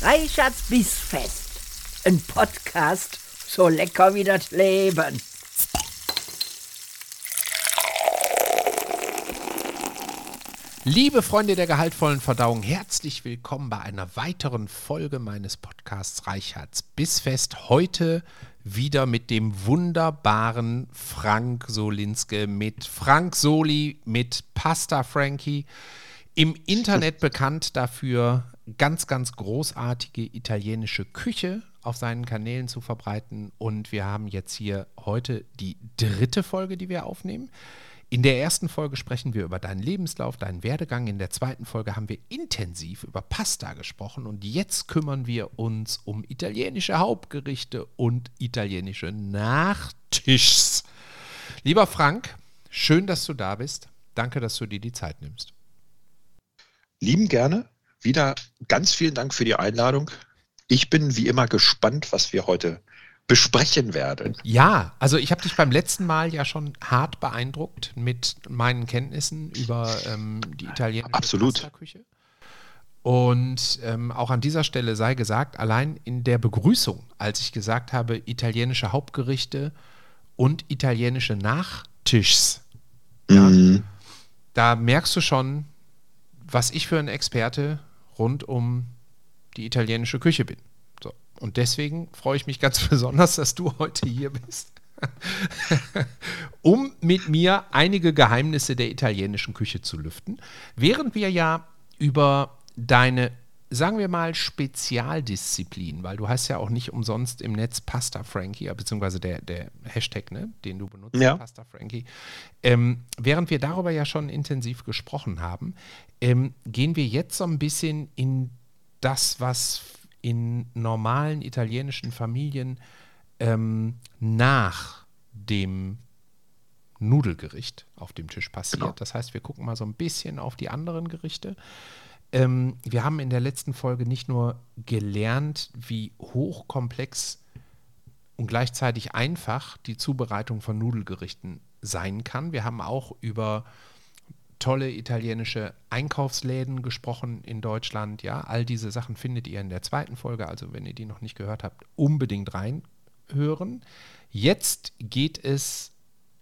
Reichards Bissfest. Ein Podcast so lecker wie das Leben. Liebe Freunde der gehaltvollen Verdauung, herzlich willkommen bei einer weiteren Folge meines Podcasts Reichards Bissfest. Heute wieder mit dem wunderbaren Frank Solinske, mit Frank Soli, mit Pasta Frankie. Im Internet bekannt dafür, ganz, ganz großartige italienische Küche auf seinen Kanälen zu verbreiten. Und wir haben jetzt hier heute die dritte Folge, die wir aufnehmen. In der ersten Folge sprechen wir über deinen Lebenslauf, deinen Werdegang. In der zweiten Folge haben wir intensiv über Pasta gesprochen. Und jetzt kümmern wir uns um italienische Hauptgerichte und italienische Nachtischs. Lieber Frank, schön, dass du da bist. Danke, dass du dir die Zeit nimmst. Lieben gerne. Wieder ganz vielen Dank für die Einladung. Ich bin wie immer gespannt, was wir heute besprechen werden. Ja, also ich habe dich beim letzten Mal ja schon hart beeindruckt mit meinen Kenntnissen über ähm, die italienische Absolut. Küche. Und ähm, auch an dieser Stelle sei gesagt, allein in der Begrüßung, als ich gesagt habe, italienische Hauptgerichte und italienische Nachtischs, mhm. ja, da merkst du schon, was ich für ein Experte rund um die italienische Küche bin. So. Und deswegen freue ich mich ganz besonders, dass du heute hier bist, um mit mir einige Geheimnisse der italienischen Küche zu lüften. Während wir ja über deine sagen wir mal, Spezialdisziplin, weil du hast ja auch nicht umsonst im Netz Pasta Frankie, beziehungsweise der, der Hashtag, ne, den du benutzt, ja. Pasta Frankie. Ähm, während wir darüber ja schon intensiv gesprochen haben, ähm, gehen wir jetzt so ein bisschen in das, was in normalen italienischen Familien ähm, nach dem Nudelgericht auf dem Tisch passiert. Genau. Das heißt, wir gucken mal so ein bisschen auf die anderen Gerichte. Ähm, wir haben in der letzten Folge nicht nur gelernt, wie hochkomplex und gleichzeitig einfach die Zubereitung von Nudelgerichten sein kann. Wir haben auch über tolle italienische Einkaufsläden gesprochen in Deutschland. Ja, all diese Sachen findet ihr in der zweiten Folge. Also, wenn ihr die noch nicht gehört habt, unbedingt reinhören. Jetzt geht es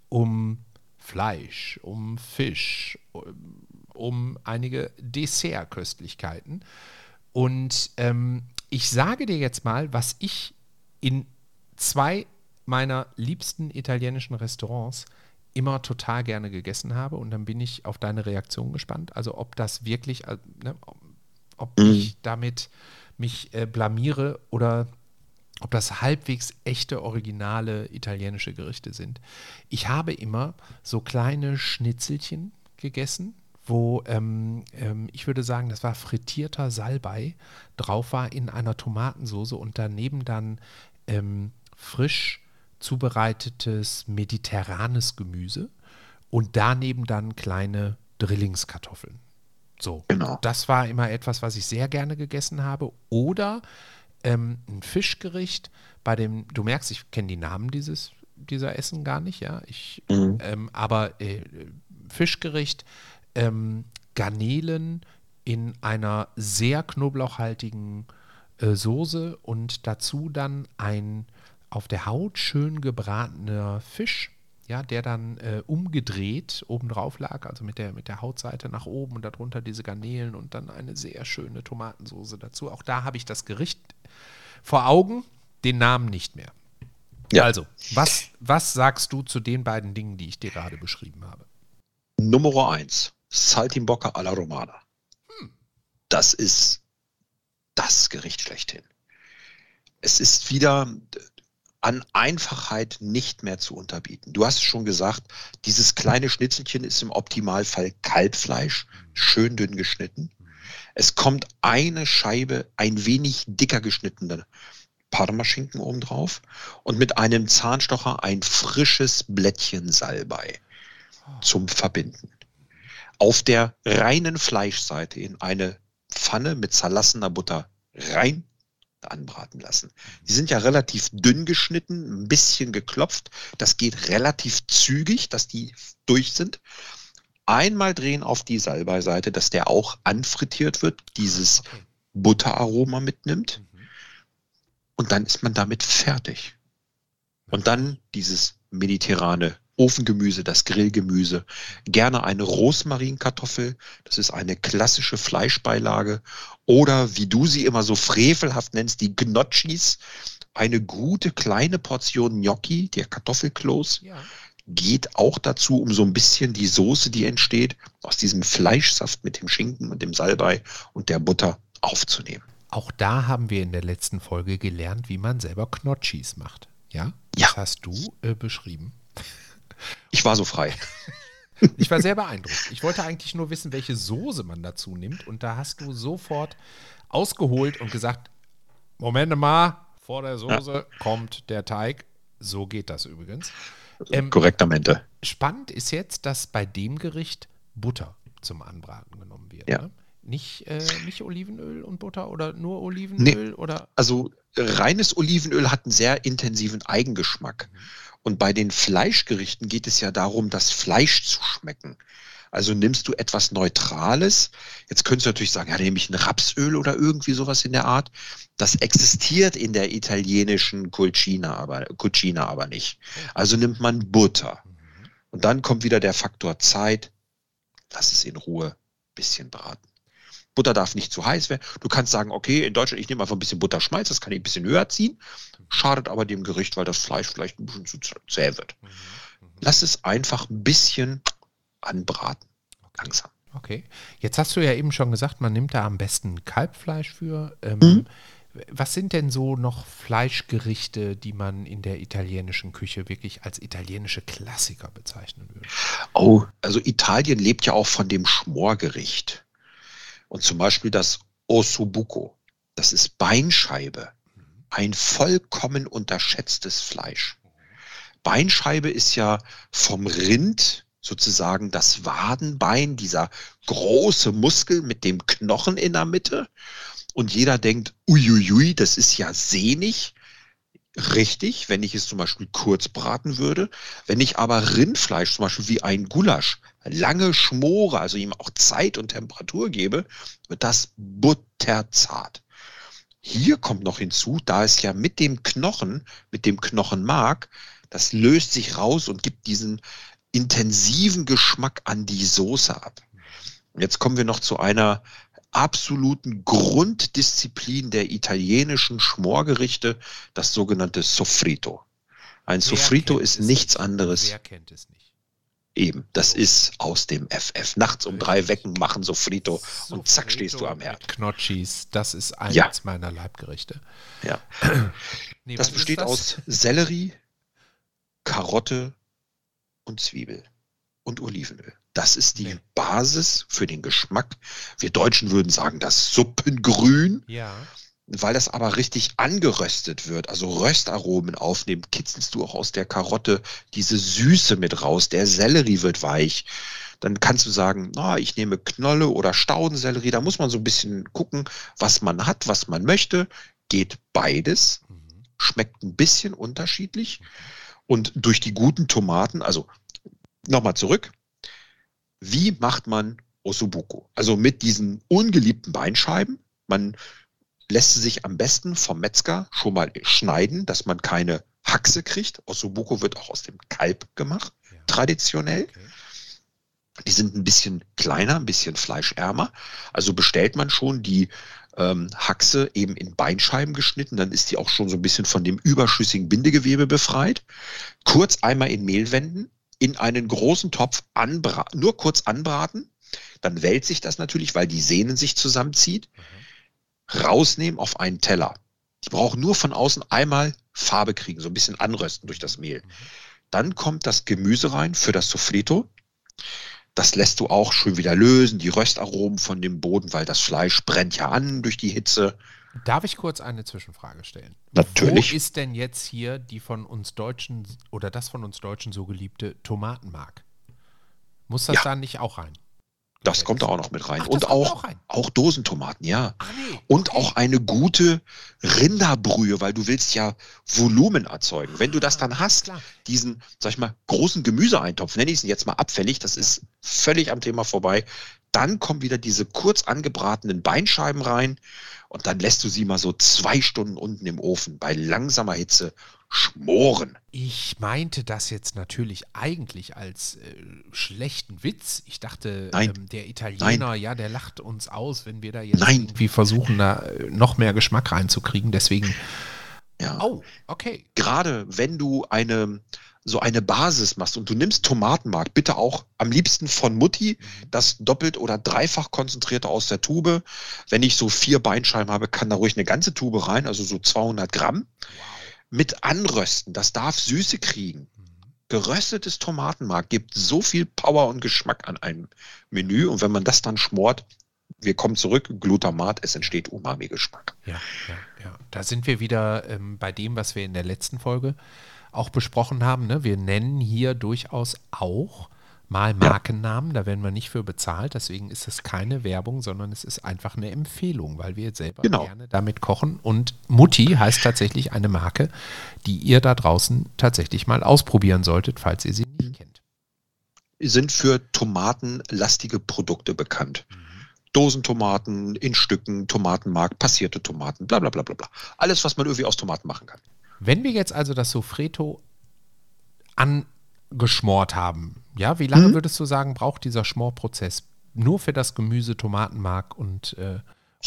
um Fleisch, um Fisch, um einige Dessertköstlichkeiten. Und ähm, ich sage dir jetzt mal, was ich in zwei meiner liebsten italienischen Restaurants immer total gerne gegessen habe. Und dann bin ich auf deine Reaktion gespannt. Also ob das wirklich, äh, ne, ob mhm. ich damit mich äh, blamiere oder ob das halbwegs echte, originale italienische Gerichte sind. Ich habe immer so kleine Schnitzelchen gegessen, wo ähm, ähm, ich würde sagen, das war frittierter Salbei drauf war in einer Tomatensoße und daneben dann ähm, frisch zubereitetes mediterranes Gemüse und daneben dann kleine Drillingskartoffeln. So, genau. das war immer etwas, was ich sehr gerne gegessen habe. Oder ähm, ein Fischgericht, bei dem, du merkst, ich kenne die Namen dieses, dieser Essen gar nicht, ja. Ich, mhm. ähm, aber äh, Fischgericht, ähm, Garnelen in einer sehr knoblauchhaltigen äh, Soße und dazu dann ein auf der Haut schön gebratener Fisch, ja, der dann äh, umgedreht obendrauf lag, also mit der, mit der Hautseite nach oben und darunter diese Garnelen und dann eine sehr schöne Tomatensoße dazu. Auch da habe ich das Gericht vor Augen, den Namen nicht mehr. Ja. Also, was, was sagst du zu den beiden Dingen, die ich dir gerade beschrieben habe? Nummer eins. Saltimbocca alla Romana. Hm. Das ist das Gericht schlechthin. Es ist wieder an Einfachheit nicht mehr zu unterbieten. Du hast es schon gesagt, dieses kleine Schnitzelchen ist im Optimalfall Kalbfleisch, schön dünn geschnitten. Es kommt eine Scheibe ein wenig dicker geschnittene Parmaschinken obendrauf und mit einem Zahnstocher ein frisches Blättchen Salbei zum Verbinden auf der reinen Fleischseite in eine Pfanne mit zerlassener Butter rein anbraten lassen. Die sind ja relativ dünn geschnitten, ein bisschen geklopft. Das geht relativ zügig, dass die durch sind. Einmal drehen auf die Salbeiseite, dass der auch anfrittiert wird, dieses okay. Butteraroma mitnimmt. Und dann ist man damit fertig. Und dann dieses mediterrane Ofengemüse, das Grillgemüse, gerne eine Rosmarinkartoffel, das ist eine klassische Fleischbeilage, oder wie du sie immer so frevelhaft nennst, die Gnocchis, eine gute kleine Portion Gnocchi, der Kartoffelkloß, ja. geht auch dazu, um so ein bisschen die Soße, die entsteht, aus diesem Fleischsaft mit dem Schinken und dem Salbei und der Butter aufzunehmen. Auch da haben wir in der letzten Folge gelernt, wie man selber Gnocchis macht. Ja? Ja. Das hast du äh, beschrieben. Ich war so frei. Ich war sehr beeindruckt. Ich wollte eigentlich nur wissen, welche Soße man dazu nimmt. Und da hast du sofort ausgeholt und gesagt: Moment mal, vor der Soße ja. kommt der Teig. So geht das übrigens. Ähm, Korrektamente. Spannend ist jetzt, dass bei dem Gericht Butter zum Anbraten genommen wird. Ja. Ne? Nicht, äh, nicht Olivenöl und Butter oder nur Olivenöl? Nee, oder? Also reines Olivenöl hat einen sehr intensiven Eigengeschmack. Und bei den Fleischgerichten geht es ja darum, das Fleisch zu schmecken. Also nimmst du etwas Neutrales. Jetzt könntest du natürlich sagen, ja, nehme ich ein Rapsöl oder irgendwie sowas in der Art. Das existiert in der italienischen Cucina aber, Cucina aber nicht. Also nimmt man Butter. Und dann kommt wieder der Faktor Zeit. Lass es in Ruhe bisschen braten. Butter darf nicht zu heiß werden. Du kannst sagen, okay, in Deutschland, ich nehme einfach ein bisschen Butterschmalz, das kann ich ein bisschen höher ziehen, schadet aber dem Gericht, weil das Fleisch vielleicht ein bisschen zu zäh wird. Mhm, mhm. Lass es einfach ein bisschen anbraten. Langsam. Okay. Jetzt hast du ja eben schon gesagt, man nimmt da am besten Kalbfleisch für. Ähm, mhm. Was sind denn so noch Fleischgerichte, die man in der italienischen Küche wirklich als italienische Klassiker bezeichnen würde? Oh, also Italien lebt ja auch von dem Schmorgericht. Und zum Beispiel das Ossobuco, das ist Beinscheibe, ein vollkommen unterschätztes Fleisch. Beinscheibe ist ja vom Rind sozusagen das Wadenbein, dieser große Muskel mit dem Knochen in der Mitte. Und jeder denkt, uiuiui, das ist ja sehnig. Richtig, wenn ich es zum Beispiel kurz braten würde. Wenn ich aber Rindfleisch, zum Beispiel wie ein Gulasch, lange schmore, also ihm auch Zeit und Temperatur gebe, wird das butterzart. Hier kommt noch hinzu, da es ja mit dem Knochen, mit dem Knochenmark, das löst sich raus und gibt diesen intensiven Geschmack an die Soße ab. Jetzt kommen wir noch zu einer absoluten Grunddisziplin der italienischen Schmorgerichte, das sogenannte Soffrito. Ein Wer Soffrito ist nichts anderes. Wer kennt es nicht? Eben, das ist aus dem FF. Nachts um drei Wecken machen Sofrito, Sofrito und zack stehst du am Herd. Knotschis, das ist eines ja. meiner Leibgerichte. Ja. nee, das besteht das? aus Sellerie, Karotte und Zwiebel und Olivenöl. Das ist die nee. Basis für den Geschmack. Wir Deutschen würden sagen, das Suppengrün. Ja. Weil das aber richtig angeröstet wird, also Röstaromen aufnimmt, kitzelst du auch aus der Karotte diese Süße mit raus. Der Sellerie wird weich. Dann kannst du sagen, na, ich nehme Knolle oder Staudensellerie. Da muss man so ein bisschen gucken, was man hat, was man möchte. Geht beides. Mhm. Schmeckt ein bisschen unterschiedlich. Und durch die guten Tomaten, also nochmal zurück. Wie macht man Ossobuco? Also mit diesen ungeliebten Beinscheiben. Man lässt sie sich am besten vom Metzger schon mal schneiden, dass man keine Haxe kriegt. Ossobuco wird auch aus dem Kalb gemacht, ja. traditionell. Okay. Die sind ein bisschen kleiner, ein bisschen fleischärmer. Also bestellt man schon die ähm, Haxe eben in Beinscheiben geschnitten, dann ist die auch schon so ein bisschen von dem überschüssigen Bindegewebe befreit. Kurz einmal in Mehl wenden, in einen großen Topf anbraten, nur kurz anbraten. Dann wälzt sich das natürlich, weil die Sehnen sich zusammenzieht. Mhm rausnehmen auf einen Teller. Die brauchen nur von außen einmal Farbe kriegen, so ein bisschen anrösten durch das Mehl. Dann kommt das Gemüse rein für das Sofrito. Das lässt du auch schön wieder lösen, die Röstaromen von dem Boden, weil das Fleisch brennt ja an durch die Hitze. Darf ich kurz eine Zwischenfrage stellen? Natürlich. Wo ist denn jetzt hier die von uns Deutschen oder das von uns Deutschen so geliebte Tomatenmark? Muss das ja. da nicht auch rein? Das kommt da auch noch mit rein. Ach, und auch, auch, auch, Dosentomaten, ja. Ah, nee. Und okay. auch eine gute Rinderbrühe, weil du willst ja Volumen erzeugen. Wenn du das ah, dann hast, Klar. diesen, sag ich mal, großen Gemüseeintopf, nenne ich es jetzt mal abfällig, das ist völlig am Thema vorbei. Dann kommen wieder diese kurz angebratenen Beinscheiben rein und dann lässt du sie mal so zwei Stunden unten im Ofen bei langsamer Hitze schmoren. Ich meinte das jetzt natürlich eigentlich als äh, schlechten Witz. Ich dachte, ähm, der Italiener, Nein. ja, der lacht uns aus, wenn wir da jetzt Nein. irgendwie versuchen, da äh, noch mehr Geschmack reinzukriegen. Deswegen, Ja. oh, okay. Gerade wenn du eine so eine Basis machst und du nimmst Tomatenmark, bitte auch am liebsten von Mutti, das doppelt oder dreifach konzentrierte aus der Tube. Wenn ich so vier Beinscheiben habe, kann da ruhig eine ganze Tube rein, also so 200 Gramm. Mit anrösten, das darf Süße kriegen. Geröstetes Tomatenmark gibt so viel Power und Geschmack an einem Menü und wenn man das dann schmort, wir kommen zurück, Glutamat, es entsteht Umami-Geschmack. Ja, ja, ja. Da sind wir wieder ähm, bei dem, was wir in der letzten Folge auch besprochen haben. Ne? Wir nennen hier durchaus auch mal Markennamen, da werden wir nicht für bezahlt, deswegen ist es keine Werbung, sondern es ist einfach eine Empfehlung, weil wir selber Genau. gerne damit kochen. Und Mutti heißt tatsächlich eine Marke, die ihr da draußen tatsächlich mal ausprobieren solltet, falls ihr sie nicht kennt. sind für tomatenlastige Produkte bekannt. Dosentomaten in Stücken, Tomatenmark, passierte Tomaten, bla bla bla bla bla. Alles, was man irgendwie aus Tomaten machen kann. Wenn wir jetzt also das Sofreto angeschmort haben, ja, wie lange würdest du sagen, braucht dieser Schmorprozess nur für das Gemüse, Tomatenmark und äh,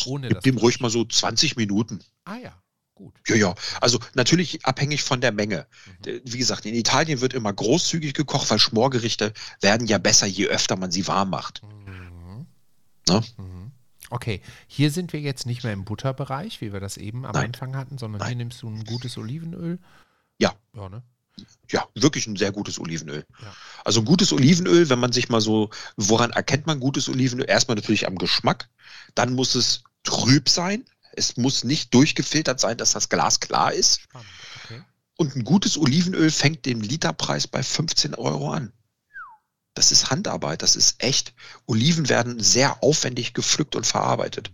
ohne Gib das? dem ruhig mal so 20 Minuten. Ah ja, gut. Ja, ja. Also natürlich abhängig von der Menge. D- Wie gesagt, in Italien wird immer großzügig gekocht, weil Schmorgerichte werden ja besser, je öfter man sie warm macht. Ne? Okay, hier sind wir jetzt nicht mehr im Butterbereich, wie wir das eben am Nein. Anfang hatten, sondern hier nimmst du ein gutes Olivenöl. Ja. Ja, ne? Ja, wirklich ein sehr gutes Olivenöl. Ja. Also ein gutes Olivenöl, wenn man sich mal so, woran erkennt man gutes Olivenöl? Erstmal natürlich am Geschmack, dann muss es trüb sein. Es muss nicht durchgefiltert sein, dass das Glas klar ist. Okay. Und ein gutes Olivenöl fängt den Literpreis bei 15 Euro an. Das ist Handarbeit, das ist echt. Oliven werden sehr aufwendig gepflückt und verarbeitet.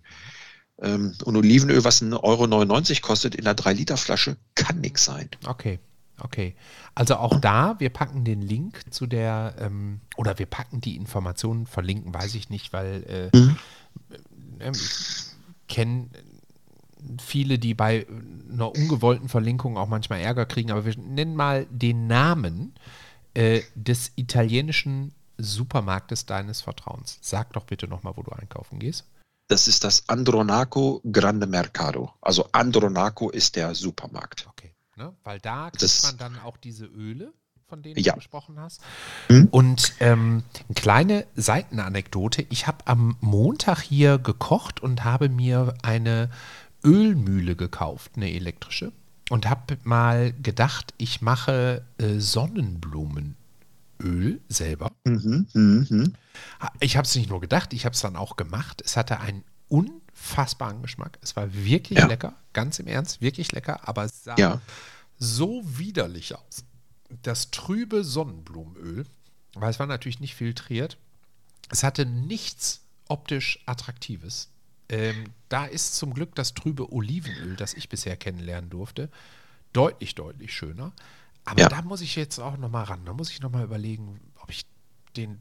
Ähm, Und Olivenöl, was 1,99 Euro kostet in einer 3-Liter-Flasche, kann nichts sein. Okay, okay. Also auch da, wir packen den Link zu der, ähm, oder wir packen die Informationen, verlinken, weiß ich nicht, weil äh, Mhm. ähm, ich kenne viele, die bei einer ungewollten Verlinkung auch manchmal Ärger kriegen, aber wir nennen mal den Namen äh, des italienischen Supermarktes deines Vertrauens. Sag doch bitte nochmal, wo du einkaufen gehst. Das ist das Andronaco Grande Mercado. Also Andronaco ist der Supermarkt. Okay. Ne? Weil da kriegt Das- man dann auch diese Öle, von denen Ja. du gesprochen hast. Mhm. Und ähm, eine kleine Seitenanekdote. Ich habe am Montag hier gekocht und habe mir eine Ölmühle gekauft, eine elektrische. Und habe mal gedacht, ich mache äh, Sonnenblumenöl selber. Mhm, mhm. Ich habe es nicht nur gedacht, ich habe es dann auch gemacht. Es hatte einen unfassbaren Geschmack. Es war wirklich Ja. lecker, ganz im Ernst, wirklich lecker, aber es sah Ja. so widerlich aus. Das trübe Sonnenblumenöl, weil es war natürlich nicht filtriert, es hatte nichts optisch Attraktives. Ähm, da ist zum Glück das trübe Olivenöl, das ich bisher kennenlernen durfte, deutlich, deutlich schöner. Aber Ja. da muss ich jetzt auch nochmal ran. Da muss ich nochmal überlegen, ob ich den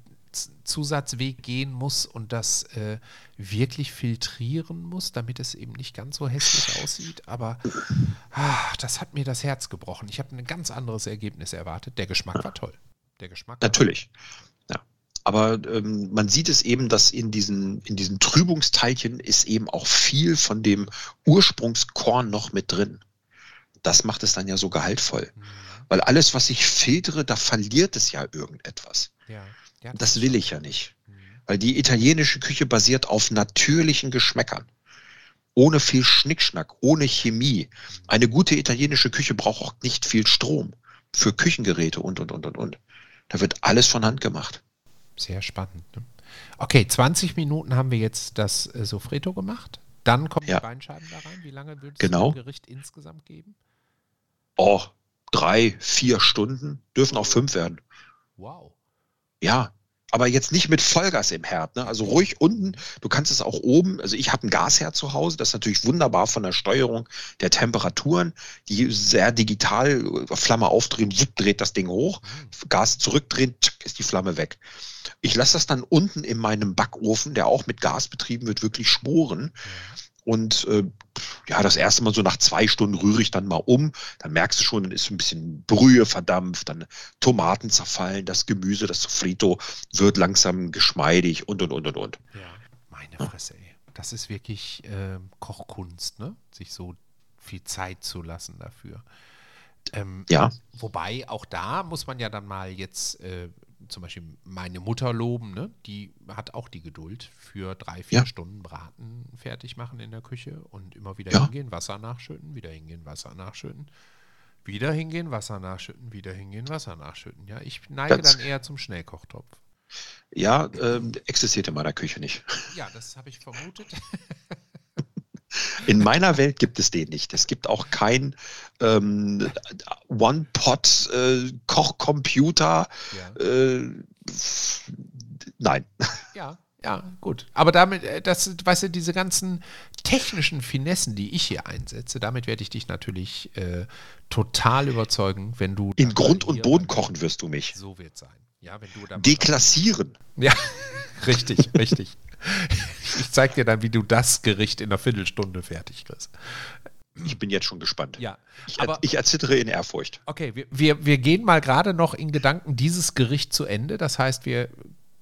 Zusatzweg gehen muss und das äh, wirklich filtrieren muss, damit es eben nicht ganz so hässlich aussieht. Aber ah, das hat mir das Herz gebrochen. Ich habe ein ganz anderes Ergebnis erwartet. Der Geschmack war toll. Der Geschmack war Natürlich. Ja. Aber ähm, man sieht es eben, dass in diesen, in diesen Trübungsteilchen ist eben auch viel von dem Ursprungskorn noch mit drin. Das macht es dann ja so gehaltvoll. Mhm. Weil alles, was ich filtere, da verliert es ja irgendetwas. Ja, ja, Das will ich ja nicht. Mhm. Weil die italienische Küche basiert auf natürlichen Geschmäckern. Ohne viel Schnickschnack, ohne Chemie. Eine gute italienische Küche braucht auch nicht viel Strom für Küchengeräte und, und, und, und, und. Da wird alles von Hand gemacht. Sehr spannend. Ne? Okay, 20 Minuten haben wir jetzt das äh, Sofreto gemacht. Dann kommen Ja. die Beinscheiben da rein. Wie lange würdest Genau. du dem Gericht insgesamt geben? Oh, drei, vier Stunden dürfen auch fünf werden. Wow. Ja, aber jetzt nicht mit Vollgas im Herd. Ne? Also ruhig unten. Du kannst es auch oben. Also ich habe ein Gasherd zu Hause. Das ist natürlich wunderbar von der Steuerung der Temperaturen. Die sehr digital Flamme aufdrehen, dreht das Ding hoch. Gas zurückdrehen, tschick, ist die Flamme weg. Ich lasse das dann unten in meinem Backofen, der auch mit Gas betrieben wird, wirklich schmoren. Und äh, ja, das erste Mal so nach zwei Stunden rühre ich dann mal um. Dann merkst du schon, dann ist ein bisschen Brühe verdampft, dann Tomaten zerfallen, das Gemüse, das Sofrito wird langsam geschmeidig und und und und und. Ja, meine Fresse, ey. Das ist wirklich äh, Kochkunst, ne? Sich so viel Zeit zu lassen dafür. Ähm, Ja. Wobei auch da muss man ja dann mal jetzt äh, zum Beispiel meine Mutter loben, ne? die hat auch die Geduld für drei, vier Ja. Stunden Braten fertig machen in der Küche und immer wieder Ja. hingehen, Wasser nachschütten, wieder hingehen, Wasser nachschütten, wieder hingehen, Wasser nachschütten, wieder hingehen, Wasser nachschütten. Ja, ich neige Das- dann eher zum Schnellkochtopf. Ja, ähm, existiert in meiner Küche nicht. Ja, das habe ich vermutet. In meiner Welt gibt es den nicht. Es gibt auch kein ähm, One-Pot-Kochcomputer. ja. Äh, nein. Ja, ja, gut. Aber damit, äh, das, weißt du, diese ganzen technischen Finessen, die ich hier einsetze, damit werde ich dich natürlich äh, total überzeugen, wenn du. In Grund und Boden kochen wirst du mich. So wird sein. Ja, wenn du da. mal- Deklassieren. Ja, richtig, richtig. Ich zeig dir dann, wie du das Gericht in einer Viertelstunde fertig kriegst. Ich bin jetzt schon gespannt. Ja, Ich, aber- ich erzittere in Ehrfurcht. Okay, wir, wir, wir gehen mal gerade noch in Gedanken dieses Gericht zu Ende. Das heißt, wir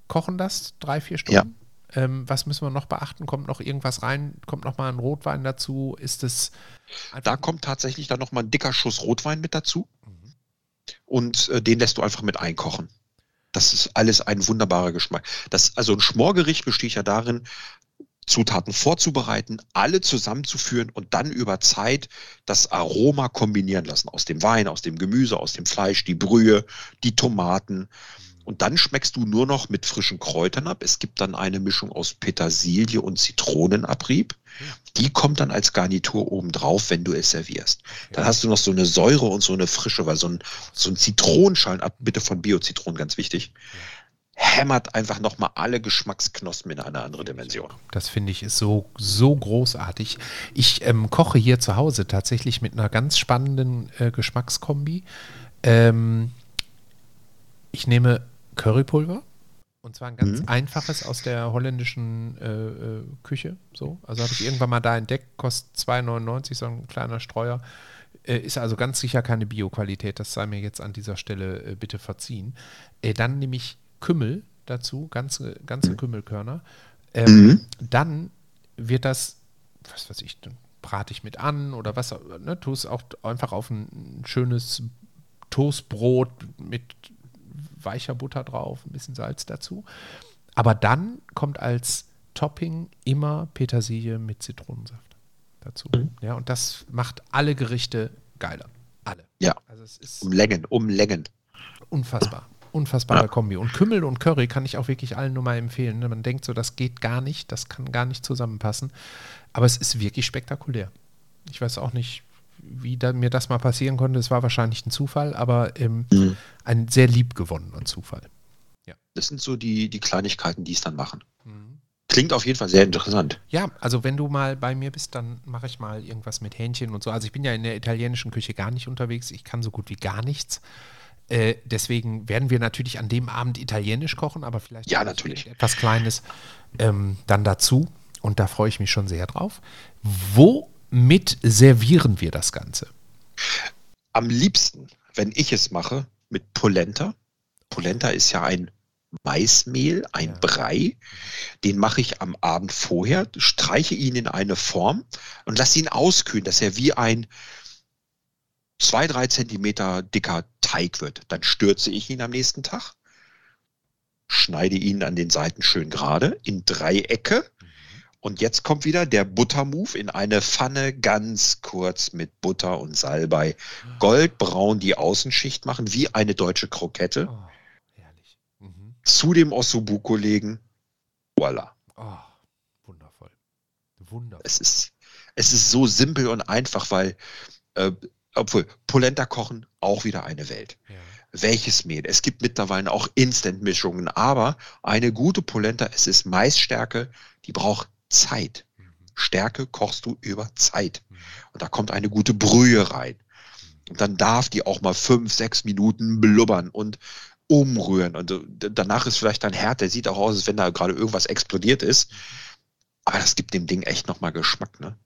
kochen das drei, vier Stunden. Ähm, was müssen wir noch beachten? Kommt noch irgendwas rein? Kommt noch mal ein Rotwein dazu? Ist es Da kommt tatsächlich dann nochmal ein dicker Schuss Rotwein mit dazu. Und äh, den lässt du einfach mit einkochen. Das ist alles ein wunderbarer Geschmack. Das, also ein Schmorgericht besteht ja darin, Zutaten vorzubereiten, alle zusammenzuführen und dann über Zeit das Aroma kombinieren lassen. Aus dem Wein, aus dem Gemüse, aus dem Fleisch, die Brühe, die Tomaten. Und dann schmeckst du nur noch mit frischen Kräutern ab. Es gibt dann eine Mischung aus Petersilie und Zitronenabrieb. Die kommt dann als Garnitur obendrauf, wenn du es servierst. Dann hast du noch so eine Säure und so eine Frische, weil so ein, so ein Zitronenschalen, bitte von Biozitronen, ganz wichtig, hämmert einfach nochmal alle Geschmacksknospen in eine andere Dimension. Das finde ich ist so, so großartig. Ich ähm, koche hier zu Hause tatsächlich mit einer ganz spannenden äh, Geschmackskombi. Ähm, ich nehme Currypulver. Und zwar ein ganz Mhm. einfaches aus der holländischen äh, äh, Küche. So. Also habe ich irgendwann mal da entdeckt, kostet 2,99, so ein kleiner Streuer. Äh, ist also ganz sicher keine Bio-Qualität. Das sei mir jetzt an dieser Stelle äh, bitte verziehen. Äh, dann nehme ich Kümmel dazu, ganze, ganze Kümmelkörner. Ähm, Dann wird das, was weiß ich, dann brate ich mit an oder was, ne, tu es auch einfach auf ein schönes Toastbrot mit weicher Butter drauf, ein bisschen Salz dazu. Aber dann kommt als Topping immer Petersilie mit Zitronensaft dazu. Ja, und das macht alle Gerichte geiler. Alle. Ja. Also es ist Um Längen, um Längen. unfassbar. Unfassbarer Ja. Kombi. Und Kümmel und Curry kann ich auch wirklich allen nur mal empfehlen. Man denkt so, das geht gar nicht, das kann gar nicht zusammenpassen. Aber es ist wirklich spektakulär. Ich weiß auch nicht, wie da, mir das mal passieren konnte. Es war wahrscheinlich ein Zufall, aber ähm, Mhm. ein sehr liebgewonnener Zufall. Das sind so die, die Kleinigkeiten, die es dann machen. Klingt auf jeden Fall sehr interessant. Ja, also wenn du mal bei mir bist, dann mache ich mal irgendwas mit Hähnchen und so. Also ich bin ja in der italienischen Küche gar nicht unterwegs. Ich kann so gut wie gar nichts. Äh, deswegen werden wir natürlich an dem Abend italienisch kochen, aber vielleicht Ja, natürlich. etwas Kleines ähm, dann dazu. Und da freue ich mich schon sehr drauf. Womit servieren wir das Ganze? Am liebsten, wenn ich es mache, mit Polenta. Polenta ist ja ein Maismehl, ein Ja. Brei. Den mache ich am Abend vorher, streiche ihn in eine Form und lasse ihn auskühlen, dass er wie ein zwei, drei Zentimeter dicker Teig wird. Dann stürze ich ihn am nächsten Tag, schneide ihn an den Seiten schön gerade in Dreiecke. Und jetzt kommt wieder der Buttermove in eine Pfanne ganz kurz mit Butter und Salbei. Goldbraun die Außenschicht machen, wie eine deutsche Krokette. Oh, herrlich. Mhm. Zu dem Ossobuco legen. Voila. Oh, wundervoll. Wundervoll. Es ist, es ist so simpel und einfach, weil, äh, obwohl Polenta kochen auch wieder eine Welt. Ja. welches Mehl. Es gibt mittlerweile auch Instant-Mischungen, aber eine gute Polenta, es ist Maisstärke, die braucht Zeit. Stärke kochst du über Zeit. Und da kommt eine gute Brühe rein. Und dann darf die auch mal fünf, sechs Minuten blubbern und umrühren. Und danach ist vielleicht ein Herd, der sieht auch aus, als wenn da gerade irgendwas explodiert ist. Aber das gibt dem Ding echt nochmal Geschmack, ne?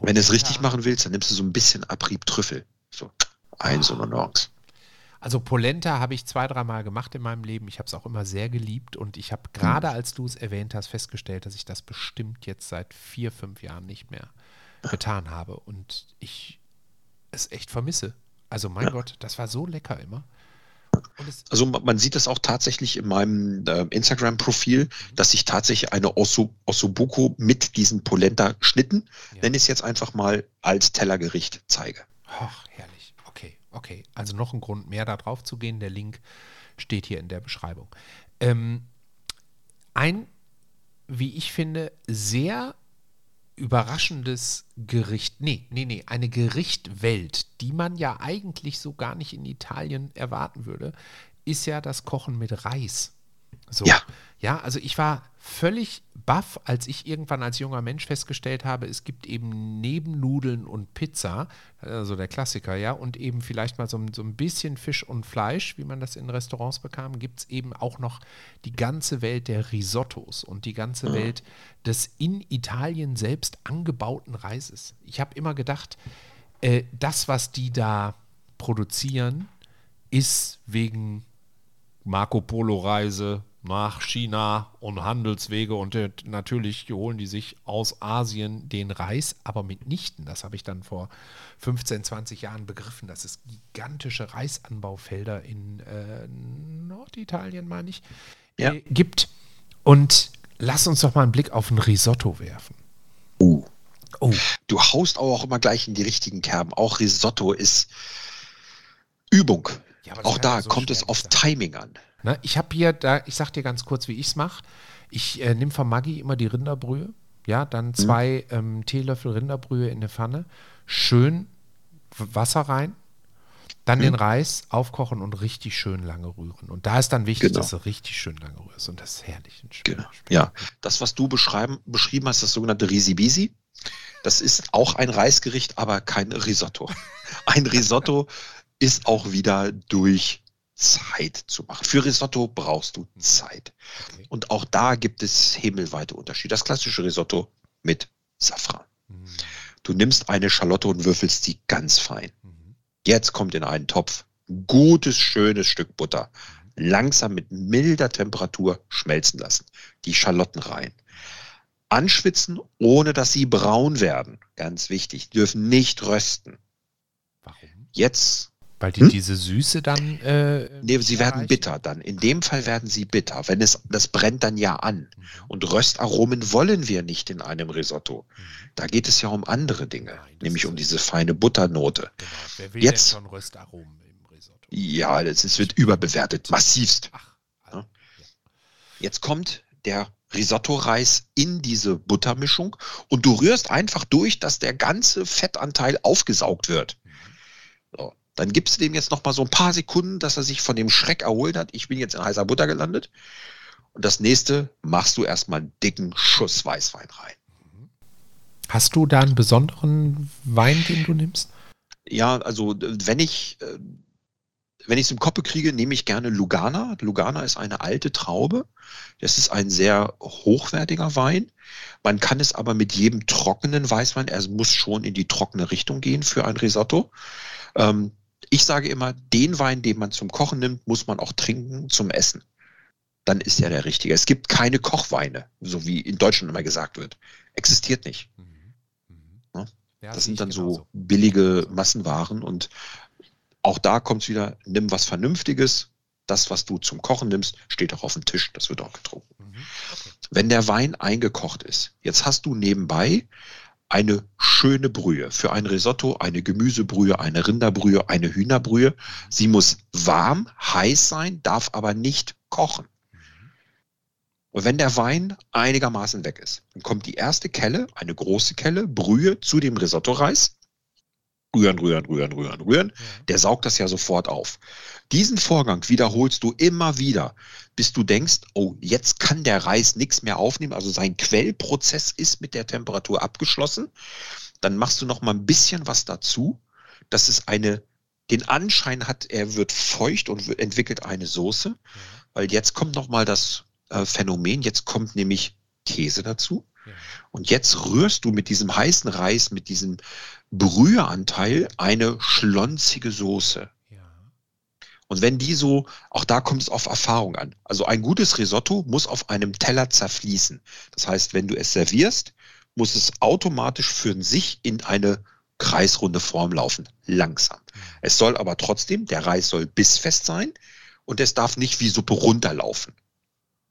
Wenn du es richtig machen willst, dann nimmst du so ein bisschen Abrieb Trüffel. So, ein so eine Nuance. Also Polenta habe ich zwei, dreimal gemacht in meinem Leben. Ich habe es auch immer sehr geliebt und ich habe gerade, hm. als du es erwähnt hast, festgestellt, dass ich das bestimmt jetzt seit vier, fünf Jahren nicht mehr getan habe und ich es echt vermisse. Also mein ja. Gott, das war so lecker immer. Also man sieht das auch tatsächlich in meinem äh, Instagram-Profil, mhm. dass ich tatsächlich eine Osso, Ossobuco mit diesen Polenta-Schnitten, ja. nenne ich es jetzt einfach mal, als Tellergericht zeige. Ach, herrlich. Okay, also noch ein Grund mehr da drauf zu gehen. Der Link steht hier in der Beschreibung. Ähm, ein, wie ich finde, sehr überraschendes Gericht, nee, nee, nee, eine Gerichtwelt, die man ja eigentlich so gar nicht in Italien erwarten würde, ist ja das Kochen mit Reis. So. Ja. Ja, also ich war völlig baff, als ich irgendwann als junger Mensch festgestellt habe, es gibt eben neben Nudeln und Pizza, also der Klassiker, ja, und eben vielleicht mal so, so ein bisschen Fisch und Fleisch, wie man das in Restaurants bekam, gibt es eben auch noch die ganze Welt der Risottos und die ganze mhm. Welt des in Italien selbst angebauten Reises. Ich habe immer gedacht, äh, das, was die da produzieren, ist wegen Marco Polo Reise, nach China und Handelswege und äh, natürlich holen die sich aus Asien den Reis, aber mitnichten. Das habe ich dann vor 15, 20 Jahren begriffen, dass es gigantische Reisanbaufelder in äh, Norditalien, meine ich, ja. äh, gibt. Und lass uns doch mal einen Blick auf ein Risotto werfen. Uh. Oh. Du haust auch immer gleich in die richtigen Kerben. Auch Risotto ist Übung. Ja, auch da kommt es auf Timing an. Ne? Ich habe hier, da, ich sag dir ganz kurz, wie ich es mache. Ich äh, nehme von Maggi immer die Rinderbrühe, ja, dann mhm. zwei mhm. ähm, Teelöffel Rinderbrühe in eine Pfanne, schön Wasser rein, dann mhm. den Reis aufkochen und richtig schön lange rühren. Und da ist dann wichtig, genau. dass du richtig schön lange rührst. Und das ist herrlich. Genau. Ja, das, was du beschreiben, beschrieben hast, das sogenannte Risi-Bisi, das ist auch ein Reisgericht, aber kein Risotto. Ein Risotto ist auch wieder durch Zeit zu machen. Für Risotto brauchst du Zeit. Okay. Und auch da gibt es himmelweite Unterschiede. Das klassische Risotto mit Safran. Mhm. Du nimmst eine Schalotte und würfelst sie ganz fein. Mhm. Jetzt kommt in einen Topf gutes, schönes Stück Butter. Mhm. Langsam mit milder Temperatur schmelzen lassen. Die Schalotten rein. Anschwitzen, ohne dass sie braun werden. Ganz wichtig. Die dürfen nicht rösten. Warum? Jetzt weil die hm? diese Süße dann. Äh, nee, sie werden bitter dann. In dem Fall werden sie bitter. Wenn es, das brennt dann ja an. Mhm. Und Röstaromen wollen wir nicht in einem Risotto. Mhm. Da geht es ja um andere Dinge, Nein, nämlich um diese feine Butternote. Genau. Wer will Jetzt, denn schon Röstaromen im Risotto? Ja, das, das wird überbewertet, massivst. Ach, also, ja. Jetzt kommt der Risotto-Reis in diese Buttermischung und du rührst einfach durch, dass der ganze Fettanteil aufgesaugt wird. Dann gibst du dem jetzt noch mal so ein paar Sekunden, dass er sich von dem Schreck erholt hat. Ich bin jetzt in heißer Butter gelandet. Und das nächste machst du erstmal einen dicken Schuss Weißwein rein. Hast du da einen besonderen Wein, den du nimmst? Ja, also wenn ich äh, wenn ich es im Kopf kriege, nehme ich gerne Lugana. Lugana ist eine alte Traube. Das ist ein sehr hochwertiger Wein. Man kann es aber mit jedem trockenen Weißwein, er muss schon in die trockene Richtung gehen für ein Risotto. Ähm, ich sage immer, den Wein, den man zum Kochen nimmt, muss man auch trinken zum Essen. Dann ist er der richtige. Es gibt keine Kochweine, so wie in Deutschland immer gesagt wird. Existiert nicht. Mhm. Mhm. Ja, das sind dann so genauso. billige Massenwaren und auch da kommt es wieder, nimm was Vernünftiges. Das, was du zum Kochen nimmst, steht auch auf dem Tisch. Das wird auch getrunken. Mhm. Okay. Wenn der Wein eingekocht ist, jetzt hast du nebenbei eine schöne Brühe. Für ein Risotto eine Gemüsebrühe, eine Rinderbrühe, eine Hühnerbrühe. Sie muss warm, heiß sein, darf aber nicht kochen. Und wenn der Wein einigermaßen weg ist, dann kommt die erste Kelle, eine große Kelle, Brühe zu dem Risotto-Reis. rühren, rühren, rühren, rühren, rühren. Der saugt das ja sofort auf. Diesen Vorgang wiederholst du immer wieder, bis du denkst, oh, jetzt kann der Reis nichts mehr aufnehmen. Also sein Quellprozess ist mit der Temperatur abgeschlossen. Dann machst du noch mal ein bisschen was dazu, dass es eine, den Anschein hat, er wird feucht und entwickelt eine Soße. Weil jetzt kommt noch mal das äh, Phänomen, jetzt kommt nämlich Käse dazu. Ja. Und jetzt rührst du mit diesem heißen Reis, mit diesem Brüheanteil eine schlonzige Soße. Und wenn die so, auch da kommt es auf Erfahrung an. Also ein gutes Risotto muss auf einem Teller zerfließen. Das heißt, wenn du es servierst, muss es automatisch für sich in eine kreisrunde Form laufen. Langsam. Es soll aber trotzdem, der Reis soll bissfest sein und es darf nicht wie Suppe runterlaufen.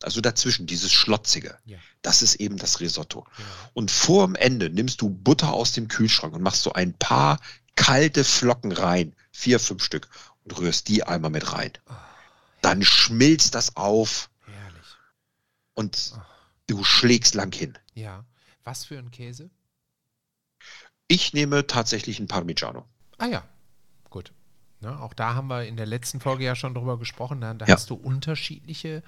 Also dazwischen, dieses Schlotzige. Ja. Das ist eben das Risotto. Ja. Und vor dem Ende nimmst du Butter aus dem Kühlschrank und machst so ein paar kalte Flocken rein, vier, fünf Stück, rührst die einmal mit rein. Dann schmilzt das auf Herrlich. und Ah. du schlägst lang hin. Ja. Was für ein Käse? Ich nehme tatsächlich einen Parmigiano. Ah ja, gut. Ne, auch da haben wir in der letzten Folge ja schon drüber gesprochen. Da, da Ja. hast du unterschiedliche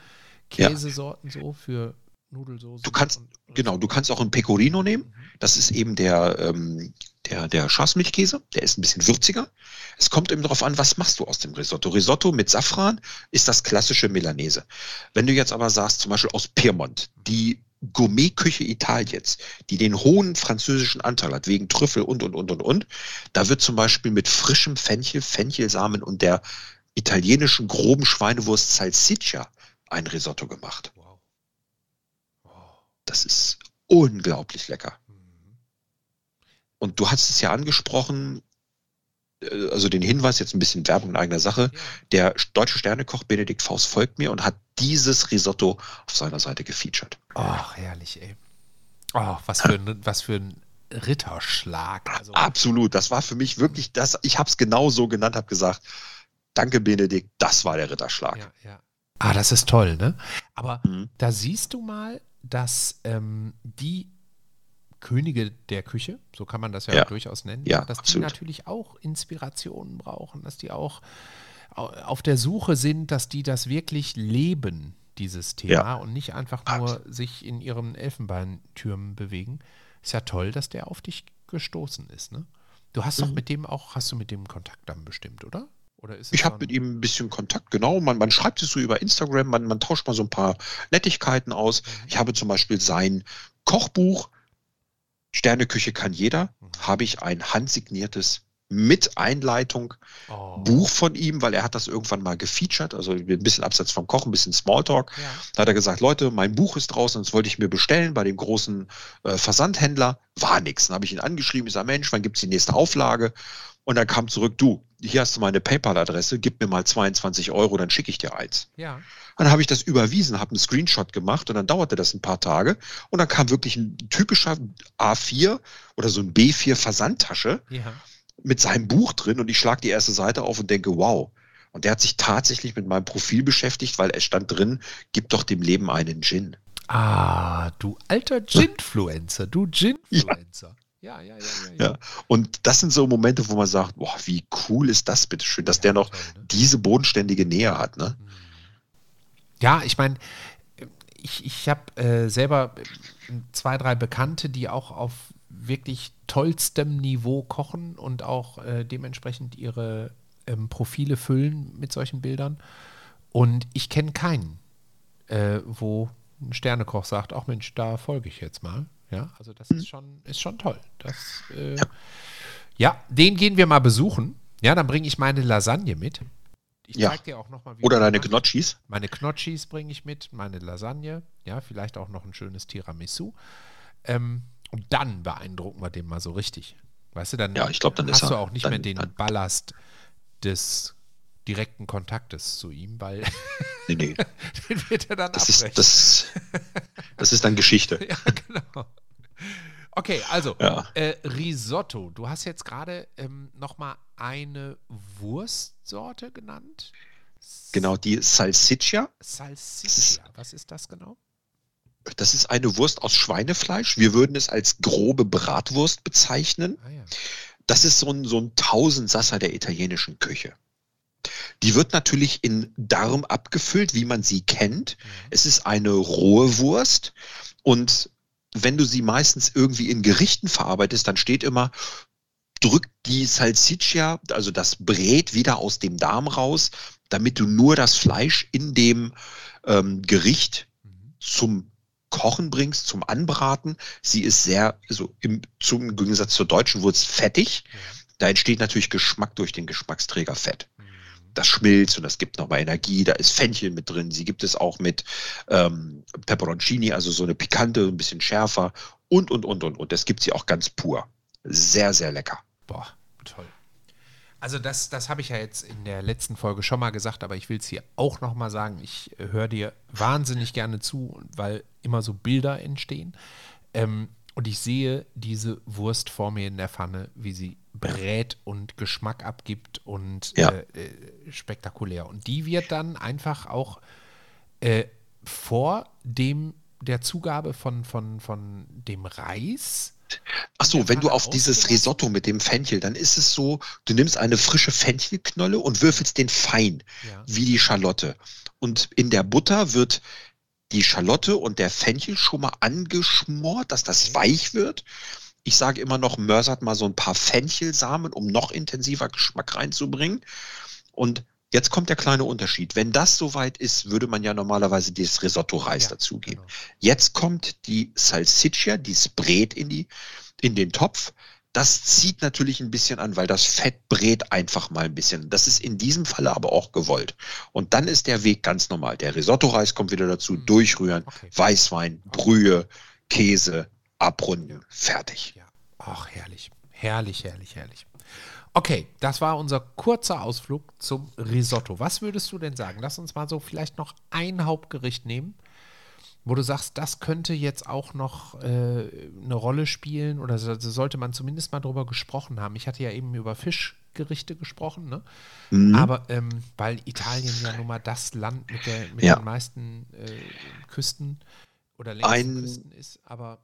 Ja. Käsesorten so für Nudelsoße. Du kannst- und- Genau, du kannst auch einen Pecorino nehmen. Das ist eben der, ähm, der, der Schafsmilchkäse. Der ist ein bisschen würziger. Es kommt eben darauf an, was machst du aus dem Risotto. Risotto mit Safran ist das klassische Milanese. Wenn du jetzt aber sagst, zum Beispiel aus Piemont, die Gourmetküche Italiens, die den hohen französischen Anteil hat, wegen Trüffel und, und, und, und, und, da wird zum Beispiel mit frischem Fenchel, Fenchelsamen und der italienischen groben Schweinewurst Salsiccia ein Risotto gemacht. Wow. Wow. Das ist unglaublich lecker. Und du hast es ja angesprochen, äh, also den Hinweis, jetzt ein bisschen Werbung in eigener Sache. Der deutsche Sternekoch Benedikt Faust folgt mir und hat dieses Risotto auf seiner Seite gefeatured. Ach, herrlich, ey. Oh, was für ein, was für ein Ritterschlag. Also, Absolut, das war für mich wirklich das, ich habe es genau so genannt, habe gesagt, danke Benedikt, das war der Ritterschlag. ja, ja. Ah, das ist toll, ne? Aber Mhm. da siehst du mal, dass ähm, die Könige der Küche, so kann man das ja, Ja. durchaus nennen, Ja, dass absolut. die natürlich auch Inspirationen brauchen, dass die auch au- auf der Suche sind, dass die das wirklich leben, dieses Thema, Ja. und nicht einfach nur sich in ihren Elfenbeintürmen bewegen. Ist ja toll, dass der auf dich gestoßen ist, ne? Du hast doch Mhm. mit dem auch, hast du mit dem Kontakt dann bestimmt, oder? Ich habe mit ihm ein bisschen Kontakt, genau. Man, man schreibt es so über Instagram, man, man tauscht mal so ein paar Nettigkeiten aus. Mhm. Ich habe zum Beispiel sein Kochbuch, Sterneküche kann jeder, Mhm. habe ich ein handsigniertes mit Einleitung Oh. Buch von ihm, weil er hat das irgendwann mal gefeatured, also ein bisschen abseits vom Kochen, ein bisschen Smalltalk. Ja. Da hat er gesagt, Leute, mein Buch ist draußen, das wollte ich mir bestellen bei dem großen äh, Versandhändler. War nix. Dann habe ich ihn angeschrieben, ich sage, Mensch, wann gibt's die nächste Auflage? Und dann kam zurück, du, hier hast du meine PayPal-Adresse, gib mir mal 22 Euro, dann schicke ich dir eins. ja. Dann habe ich das überwiesen, habe einen Screenshot gemacht und dann dauerte das ein paar Tage und dann kam wirklich ein typischer A4 oder so ein B4 Versandtasche Ja. mit seinem Buch drin und ich schlage die erste Seite auf und denke, wow. Und der hat sich tatsächlich mit meinem Profil beschäftigt, weil es stand drin, gib doch dem Leben einen Gin. Ah, du alter Ginfluencer, du Ginfluencer. Ja, ja, ja, ja. Ja. Und das sind so Momente, wo man sagt, boah, wie cool ist das bitte schön, dass der noch toll, ne? diese bodenständige Nähe hat. Ne? Ja, ich meine, ich, ich habe äh, selber äh, zwei, drei Bekannte, die auch auf wirklich tollstem Niveau kochen und auch äh, dementsprechend ihre ähm, Profile füllen mit solchen Bildern. Und ich kenne keinen, äh, wo ein Sternekoch sagt, ach Mensch, da folge ich jetzt mal. Ja, also das ist schon, ist schon toll. Das, äh, ja. den gehen wir mal besuchen. Ja, dann bringe ich meine Lasagne mit. Ich Ja. zeig dir auch noch mal, Oder deine. Gnocchis. Meine Knotschis bringe ich mit, meine Lasagne, ja, vielleicht auch noch ein schönes Tiramisu. Ähm, und dann beeindrucken wir den mal so richtig. Weißt du, dann Ja, ich glaub, dann ist hast du auch nicht dann- mehr den dann- Ballast des direkten Kontaktes zu ihm, weil Nee, nee. den wird er dann Das abbrechen. ist, das, das ist dann Geschichte. ja, genau. Okay, also Ja. äh, Risotto. Du hast jetzt gerade ähm, noch mal eine Wurstsorte genannt. Genau, die Salsiccia. Salsiccia. Was ist das genau? Das ist eine Wurst aus Schweinefleisch. Wir würden es als grobe Bratwurst bezeichnen. Ah ja. Das ist so ein, so ein Tausendsasser der italienischen Küche. Die wird natürlich in Darm abgefüllt, wie man sie kennt. Mhm. Es ist eine rohe Wurst und wenn du sie meistens irgendwie in Gerichten verarbeitest, dann steht immer, drückt die Salsiccia, also das Brät, wieder aus dem Darm raus, damit du nur das Fleisch in dem ähm, Gericht mhm. zum Kochen bringst, zum Anbraten. Sie ist sehr, also im, zum Gegensatz zur deutschen Wurst fettig. Da entsteht natürlich Geschmack durch den Geschmacksträger Fett. Mhm. Das schmilzt und das gibt nochmal Energie. Da ist Fenchel mit drin. Sie gibt es auch mit ähm, Peperoncini, also so eine pikante, ein bisschen schärfer und, und, und, und, und. Das gibt sie auch ganz pur. Sehr, sehr lecker. Boah, toll. Also das, das habe ich ja jetzt in der letzten Folge schon mal gesagt, aber ich will es hier auch noch mal sagen. Ich höre dir wahnsinnig gerne zu, weil immer so Bilder entstehen. Ähm, und ich sehe diese Wurst vor mir in der Pfanne, wie sie brät und Geschmack abgibt und ja. äh, äh, spektakulär. Und die wird dann einfach auch äh, vor dem der Zugabe von, von, von dem Reis Ach so, wenn du auf dieses Risotto mit dem Fenchel, dann ist es so, du nimmst eine frische Fenchelknolle und würfelst den fein, ja. wie die Schalotte. Und in der Butter wird die Schalotte und der Fenchel schon mal angeschmort, dass das weich wird. Ich sage immer noch, mörsert mal so ein paar Fenchelsamen, um noch intensiver Geschmack reinzubringen. Und Jetzt kommt der kleine Unterschied. Wenn das soweit ist, würde man ja normalerweise das Risotto-Reis ja, dazugeben. Genau. Jetzt kommt die Salsiccia, die Brät in, die, in den Topf. Das zieht natürlich ein bisschen an, weil das Fett brät einfach mal ein bisschen. Das ist in diesem Falle aber auch gewollt. Und dann ist der Weg ganz normal. Der Risotto-Reis kommt wieder dazu, mhm. durchrühren, okay. Weißwein, Brühe, Käse, abrunden, fertig. Ja. Ach, herrlich. Herrlich, herrlich, herrlich. Okay, das war unser kurzer Ausflug zum Risotto. Was würdest du denn sagen? Lass uns mal so vielleicht noch ein Hauptgericht nehmen, wo du sagst, das könnte jetzt auch noch äh, eine Rolle spielen oder so, sollte man zumindest mal drüber gesprochen haben. Ich hatte ja eben über Fischgerichte gesprochen, ne? Mhm. Aber ähm, weil Italien ja nun mal das Land mit, der, mit ja. den meisten äh, Küsten oder längsten Küsten ist, aber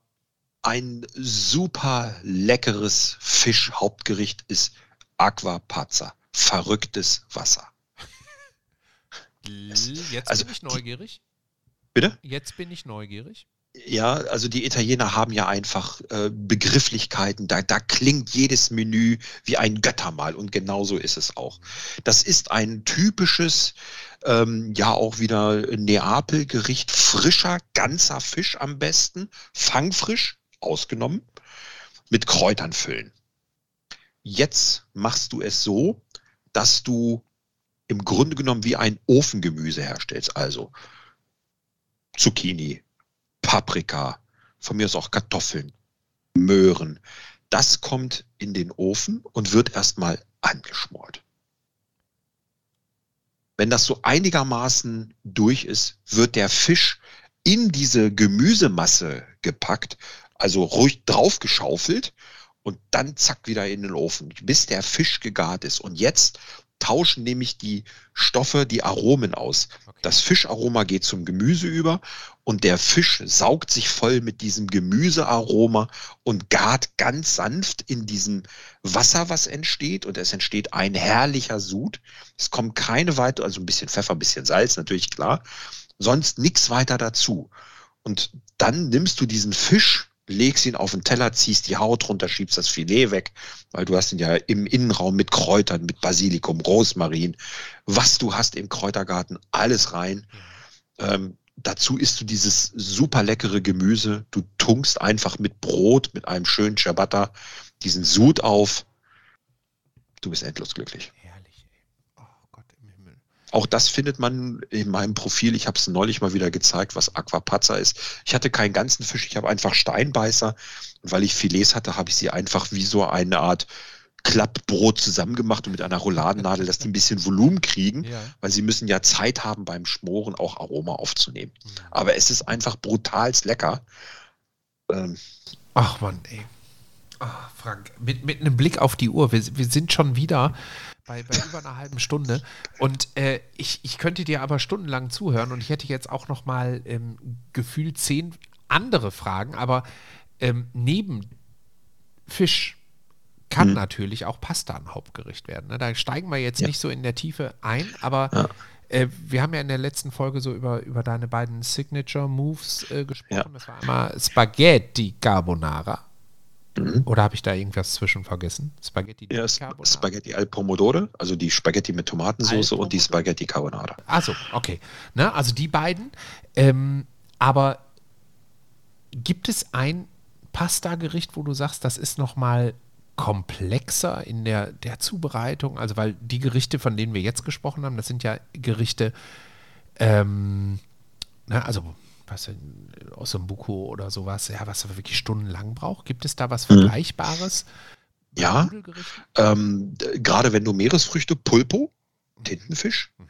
ein super leckeres Fischhauptgericht ist Aquapazza, verrücktes Wasser. Jetzt also, bin ich neugierig. Bitte? Jetzt bin ich neugierig. Ja, also die Italiener haben ja einfach äh, Begrifflichkeiten, da, da klingt jedes Menü wie ein Göttermahl und genauso ist es auch. Das ist ein typisches, ähm, ja auch wieder Neapel-Gericht, frischer, ganzer Fisch am besten, fangfrisch, ausgenommen, mit Kräutern füllen. Jetzt machst du es so, dass du im Grunde genommen wie ein Ofengemüse herstellst. Also Zucchini, Paprika, von mir aus auch Kartoffeln, Möhren. Das kommt in den Ofen und wird erstmal angeschmort. Wenn das so einigermaßen durch ist, wird der Fisch in diese Gemüsemasse gepackt, also ruhig draufgeschaufelt und dann zack wieder in den Ofen, bis der Fisch gegart ist. Und jetzt tauschen nämlich die Stoffe die Aromen aus. Okay. Das Fischaroma geht zum Gemüse über und der Fisch saugt sich voll mit diesem Gemüsearoma und gart ganz sanft in diesem Wasser, was entsteht. Und es entsteht ein herrlicher Sud. Es kommt keine weitere, also ein bisschen Pfeffer, ein bisschen Salz, natürlich klar. Sonst nichts weiter dazu. Und dann nimmst du diesen Fisch legst ihn auf den Teller, ziehst die Haut runter, schiebst das Filet weg, weil du hast ihn ja im Innenraum mit Kräutern, mit Basilikum, Rosmarin, was du hast im Kräutergarten, alles rein. Ähm, dazu isst du dieses super leckere Gemüse. Du tunkst einfach mit Brot, mit einem schönen Ciabatta, diesen Sud auf. Du bist endlos glücklich. Auch das findet man in meinem Profil. Ich habe es neulich mal wieder gezeigt, was Aquapazza ist. Ich hatte keinen ganzen Fisch, ich habe einfach Steinbeißer. Und weil ich Filets hatte, habe ich sie einfach wie so eine Art Klappbrot zusammengemacht und mit einer Rouladennadel, dass die ein bisschen Volumen kriegen, ja. weil sie müssen ja Zeit haben beim Schmoren auch Aroma aufzunehmen. Mhm. Aber es ist einfach brutal lecker. Ähm, Ach man, ey. Ach, Frank, mit, mit einem Blick auf die Uhr, wir, wir sind schon wieder bei, bei über einer halben Stunde. Und äh, ich, ich könnte dir aber stundenlang zuhören und ich hätte jetzt auch noch mal ähm, gefühlt zehn andere Fragen, aber ähm, neben Fisch, kann Mhm. natürlich auch Pasta ein Hauptgericht werden. Ne? Da steigen wir jetzt Ja. nicht so in der Tiefe ein, aber Ja. äh, wir haben ja in der letzten Folge so über, über deine beiden Signature-Moves äh, gesprochen. Ja. Das war einmal Spaghetti Carbonara. Mhm. Oder habe ich da irgendwas zwischen vergessen? Spaghetti Ja, Carbonara. Spaghetti al Pomodoro, also die Spaghetti mit Tomatensauce und die. Spaghetti Carbonara. Also, okay. Ne, also die beiden. Ähm, aber gibt es ein Pasta-Gericht, wo du sagst, das ist noch mal komplexer in der, der Zubereitung? Also, weil die Gerichte, von denen wir jetzt gesprochen haben, das sind ja Gerichte, ähm, ne, also was denn, dem Buko oder sowas, ja, was aber wirklich stundenlang braucht. Gibt es da was Mhm. Vergleichbares? Ja. Ähm, gerade wenn du Meeresfrüchte, Pulpo, Tintenfisch, Mhm.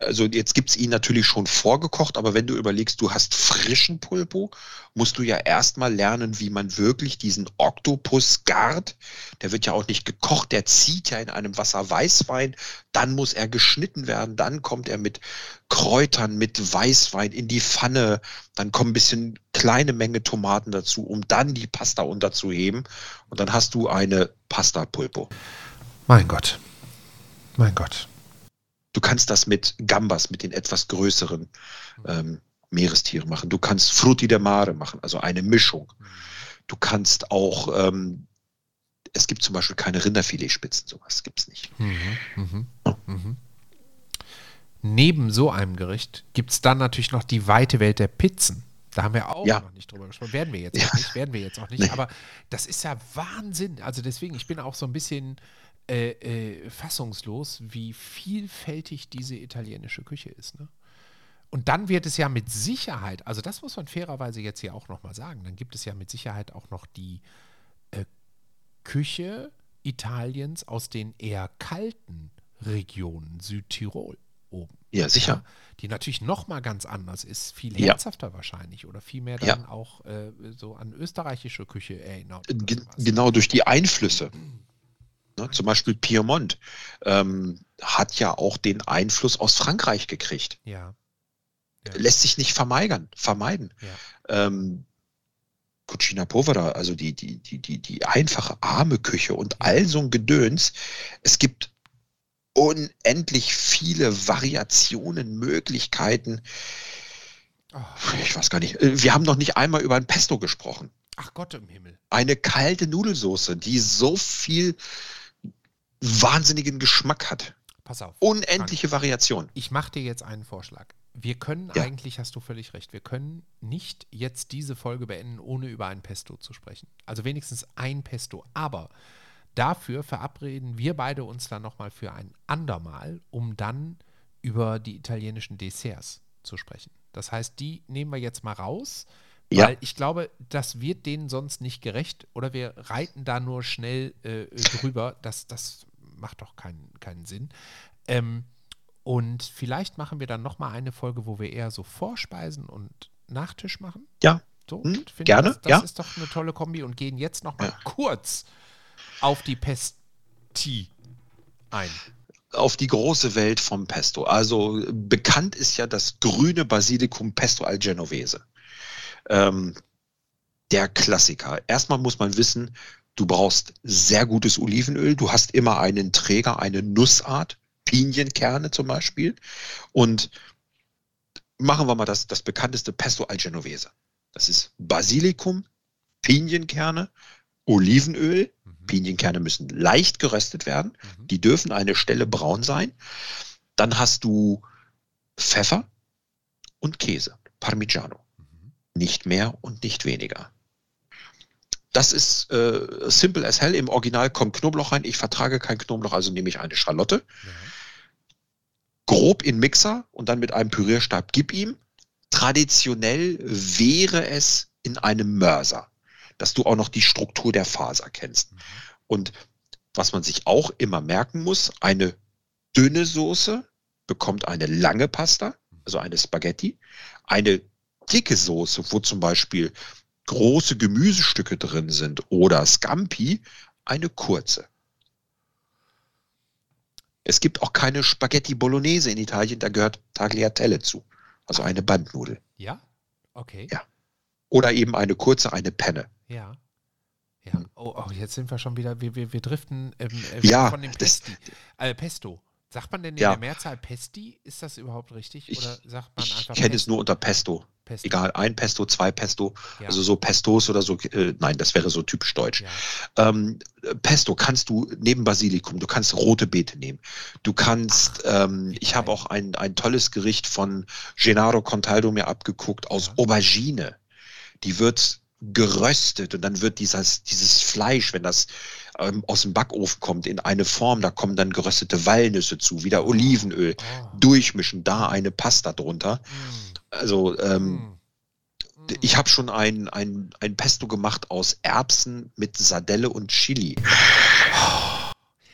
Also jetzt gibt es ihn natürlich schon vorgekocht, aber wenn du überlegst, du hast frischen Pulpo, musst du ja erstmal lernen, wie man wirklich diesen Oktopus gart. Der wird ja auch nicht gekocht, der zieht ja in einem Wasser Weißwein, dann muss er geschnitten werden, dann kommt er mit Kräutern, mit Weißwein in die Pfanne, dann kommen ein bisschen kleine Menge Tomaten dazu, um dann die Pasta unterzuheben und dann hast du eine Pasta Pulpo. Mein Gott. Mein Gott. Du kannst das mit Gambas, mit den etwas größeren ähm, Meerestieren machen. Du kannst Frutti de Mare machen, also eine Mischung. Du kannst auch, ähm, es gibt zum Beispiel keine Rinderfiletspitzen, sowas gibt es nicht. Mhm, mhm, mhm. Neben so einem Gericht gibt es dann natürlich noch die weite Welt der Pizzen. Da haben wir auch Ja. noch nicht drüber gesprochen. Werden wir jetzt Ja. auch nicht, werden wir jetzt auch nicht. Nee. Aber das ist ja Wahnsinn. Also deswegen, ich bin auch so ein bisschen äh, äh, fassungslos, wie vielfältig diese italienische Küche ist. Ne? Und dann wird es ja mit Sicherheit, also das muss man fairerweise jetzt hier auch nochmal sagen, dann gibt es ja mit Sicherheit auch noch die äh, Küche Italiens aus den eher kalten Regionen, Südtirol oben. Ja, sicher. die natürlich nochmal ganz anders ist, viel Ja. herzhafter wahrscheinlich oder viel mehr Ja. dann auch äh, so an österreichische Küche erinnert. Äh, Ge genau durch die Einflüsse. Ne, zum Beispiel Piemont ähm, hat ja auch den Einfluss aus Frankreich gekriegt. Ja. Ja. Lässt sich nicht vermeigern, vermeiden. Ja. Ähm, Cucina Povera, also die, die, die, die, die einfache arme Küche und all so ein Gedöns. Es gibt unendlich viele Variationen, Möglichkeiten. Oh, Ich weiß gar nicht. äh, Wir haben noch nicht einmal über ein Pesto gesprochen. ach Gott im Himmel. Eine kalte Nudelsoße, die so viel wahnsinnigen Geschmack hat. Pass auf. Unendliche Variation. Ich mache dir jetzt einen Vorschlag. Wir können Ja. eigentlich, hast du völlig recht, wir können nicht jetzt diese Folge beenden, ohne über ein Pesto zu sprechen. Also wenigstens ein Pesto. Aber dafür verabreden wir beide uns dann nochmal für ein andermal, um dann über die italienischen Desserts zu sprechen. Das heißt, die nehmen wir jetzt mal raus, Ja. weil ich glaube, das wird denen sonst nicht gerecht oder wir reiten da nur schnell äh, drüber. Das, das macht doch keinen, keinen Sinn. Ähm, und vielleicht machen wir dann nochmal eine Folge, wo wir eher so Vorspeisen und Nachtisch machen. Ja. So, Hm, gerne, Das, das ja. ist doch eine tolle Kombi und gehen jetzt nochmal Ja. kurz auf die Pesti ein. auf die große Welt vom Pesto. Also bekannt ist ja das grüne Basilikum Pesto al Genovese. Ähm, der Klassiker. Erstmal muss man wissen, du brauchst sehr gutes Olivenöl. Du hast immer einen Träger, eine Nussart, Pinienkerne zum Beispiel. Und machen wir mal das, das bekannteste Pesto al Genovese. Das ist Basilikum, Pinienkerne, Olivenöl. Mhm. Pinienkerne müssen leicht geröstet werden. Mhm. Die dürfen eine Stelle braun sein. Dann hast du Pfeffer und Käse, Parmigiano. Nicht mehr und nicht weniger. Das ist äh, simple as hell. Im Original kommt Knoblauch rein. Ich vertrage kein Knoblauch, also nehme ich eine Schalotte. Ja. Grob in Mixer und dann mit einem Pürierstab gib ihm. Traditionell wäre es in einem Mörser, dass du auch noch die Struktur der Faser kennst. Mhm. Und was man sich auch immer merken muss, eine dünne Soße bekommt eine lange Pasta, also eine Spaghetti. Eine dicke Soße, wo zum Beispiel große Gemüsestücke drin sind oder Scampi, eine kurze. Es gibt auch keine Spaghetti Bolognese in Italien, da gehört Tagliatelle zu, also eine Bandnudel. Ja? Okay. Ja. Oder eben eine kurze, eine Penne. Ja. Ja. Oh, oh, jetzt sind wir schon wieder, wir, wir, wir driften ähm, äh, Ja, von dem das- Pesti. Äh, Pesto. Sagt man denn in Ja. der Mehrzahl Pesti? Ist das überhaupt richtig? Ich- Oder sagt man Ich einfach kenne es nur unter Pesto. Pesto? Egal, ein Pesto, zwei Pesto, Ja. also so Pestos oder so. Äh, nein, das wäre so typisch deutsch. Ja. Ähm, Pesto kannst du neben Basilikum, du kannst rote Beete nehmen. Du kannst, ähm, wie ich habe auch ein, ein tolles Gericht von Gennaro Contaldo mir abgeguckt aus Ja. Aubergine. Die wird geröstet und dann wird dieses, dieses Fleisch, wenn das ähm, aus dem Backofen kommt, in eine Form, da kommen dann geröstete Walnüsse zu, wieder Olivenöl, Oh. durchmischen, da eine Pasta drunter. Mm. Also ähm, Mm. Ich habe schon ein, ein, ein Pesto gemacht aus Erbsen mit Sardelle und Chili.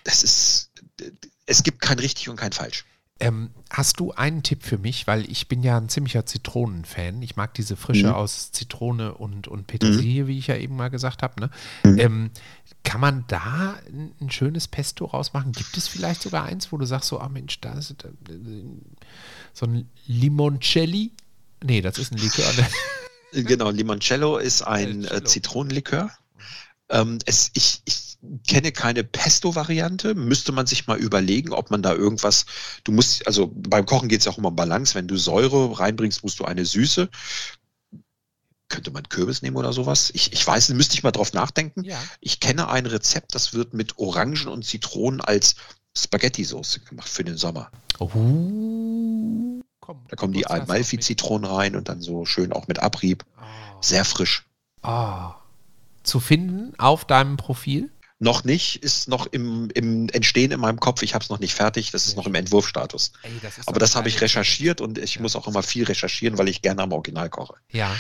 Das ist, es gibt kein richtig und kein falsch. Ähm, hast du einen Tipp für mich? Weil ich bin ja ein ziemlicher Zitronenfan. Ich mag diese Frische Mhm. aus Zitrone und, und Petersilie, wie ich ja eben mal gesagt habe. Ne? Mhm. Ähm, kann man da ein, ein schönes Pesto rausmachen? Gibt es vielleicht sogar eins, wo du sagst, so, ah Mensch, da ist so ein Limoncelli? Nee, das ist ein Likör. ne? Genau, Limoncello ist ein Limoncello. äh, Zitronenlikör. Ähm, es, ich, ich kenne keine Pesto-Variante. Müsste man sich mal überlegen, ob man da irgendwas. Du musst, also beim Kochen geht es ja auch immer um Balance. Wenn du Säure reinbringst, musst du eine Süße. Könnte man Kürbis nehmen oder sowas? Ich, ich weiß, müsste ich mal drauf nachdenken. ja. Ich kenne ein Rezept, das wird mit Orangen und Zitronen als Spaghetti-Sauce gemacht für den Sommer. Oh, komm, Da kommen die. Amalfi-Zitronen rein und dann so schön auch mit Abrieb. Oh. Sehr frisch. Ah. Zu finden auf deinem Profil? Noch nicht, ist noch im, im Entstehen in meinem Kopf. Ich habe es noch nicht fertig, das ist noch im schön. Entwurfsstatus. Ey, das Aber das habe ich recherchiert und ich Ja. muss auch immer viel recherchieren, weil ich gerne am Original koche. Ja,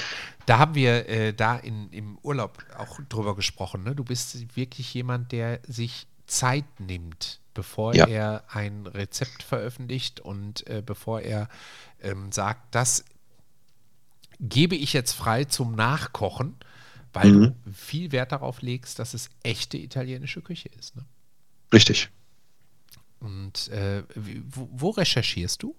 da haben wir äh, da in, im Urlaub auch drüber gesprochen. Ne? Du bist wirklich jemand, der sich Zeit nimmt, bevor Ja. er ein Rezept veröffentlicht und äh, bevor er ähm, sagt, das gebe ich jetzt frei zum Nachkochen, weil Mhm. du viel Wert darauf legst, dass es echte italienische Küche ist. Ne? Richtig. Und äh, wo, wo recherchierst du,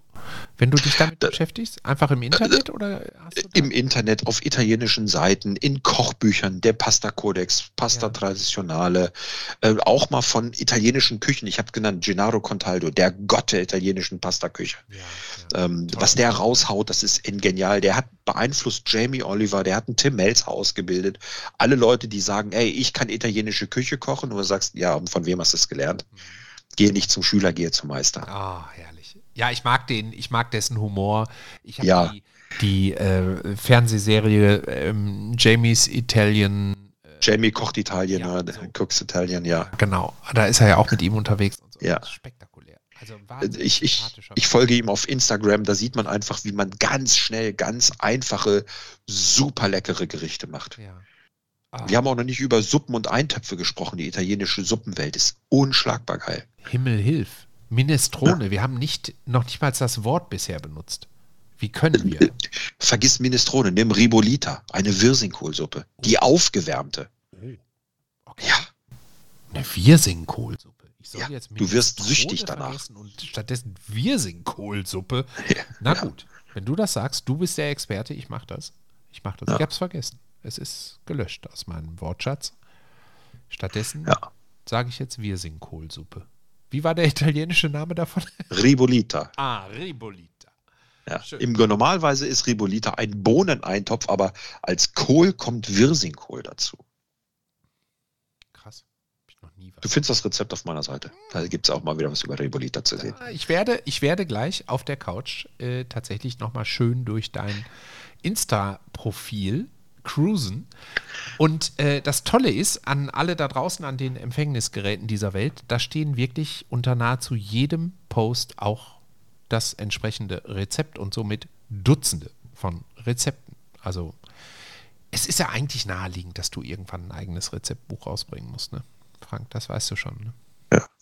wenn du dich damit Da- beschäftigst? Einfach im Internet oder hast du da- Im Internet, auf italienischen Seiten, in Kochbüchern, der Pasta Codex, Pasta Ja. Traditionale, äh, auch mal von italienischen Küchen. Ich habe genannt Gennaro Contaldo, der Gott der italienischen Pasta-Küche. Ja, ja. Ähm, was der raushaut, das ist genial. Der hat beeinflusst Jamie Oliver, der hat einen Tim Melzer ausgebildet. Alle Leute, die sagen, ey, ich kann italienische Küche kochen, und du sagst, ja, und von wem hast du es gelernt? Gehe nicht zum Schüler, gehe zum Meister. Ah, herrlich. Ja, ich mag den, ich mag dessen Humor. Ich habe Ja. die, die äh, Fernsehserie ähm, Jamie's Italian, Jamie kocht Italien, Ja, ne? so. Cooks Italien, ja. genau, da ist er ja auch mit ihm unterwegs und so. Ja. Spektakulär. Also wahnsinnig Ich, ich, ich folge ihm auf Instagram, da sieht man einfach, wie man ganz schnell, ganz einfache, super leckere Gerichte macht. Ja. Ah, Wir haben auch noch nicht über Suppen und Eintöpfe gesprochen. Die italienische Suppenwelt ist unschlagbar geil. Himmel hilf. Minestrone. Wir haben nicht, noch nicht mal das Wort bisher benutzt. Wie können wir? Vergiss Minestrone, nimm Ribolita, eine Wirsingkohlsuppe, die aufgewärmte. Okay. Ja, Eine Wirsingkohlsuppe. Ich soll Ja, jetzt du wirst süchtig danach. Und stattdessen Wirsingkohlsuppe. Ja, Na ja. gut, wenn du das sagst, du bist der Experte, ich mach das. Ich mach das. Ja. Ich hab's vergessen. Es ist gelöscht aus meinem Wortschatz. Stattdessen Ja. sage ich jetzt Wirsingkohlsuppe. Wie war der italienische Name davon? Ribolita. ah, Ribolita. Ja. Im Normalweise ist Ribolita ein Bohneneintopf, aber als Kohl kommt Wirsingkohl dazu. Krass. Du findest das Rezept auf meiner Seite. Da gibt es auch mal wieder was über Ribolita zu sehen. Ah, Ich werde, ich werde gleich auf der Couch äh, tatsächlich nochmal schön durch dein Insta-Profil cruisen. Und äh, das Tolle ist, an alle da draußen, an den Empfängnisgeräten dieser Welt, da stehen wirklich unter nahezu jedem Post auch das entsprechende Rezept und somit Dutzende von Rezepten. Also es ist ja eigentlich naheliegend, dass du irgendwann ein eigenes Rezeptbuch rausbringen musst, ne? Frank, das weißt du schon, ne?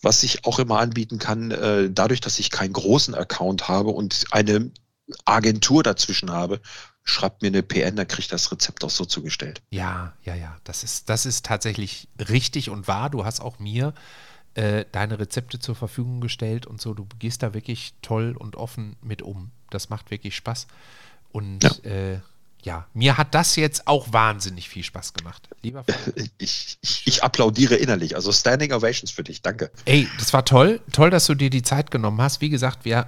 Was ich auch immer anbieten kann, äh, dadurch, dass ich keinen großen Account habe und eine Agentur dazwischen habe, schreibt mir eine PN, dann kriege ich das Rezept auch so zugestellt. Ja, ja, ja. Das ist, das ist tatsächlich richtig und wahr. Du hast auch mir äh, deine Rezepte zur Verfügung gestellt und so. Du gehst da wirklich toll und offen mit um. Das macht wirklich Spaß. Und ja, äh, ja mir hat das jetzt auch wahnsinnig viel Spaß gemacht. Lieber Frank, Ich, ich, ich applaudiere innerlich. Also Standing Ovations für dich. Danke. Ey, das war toll. Toll, dass du dir die Zeit genommen hast. Wie gesagt, wir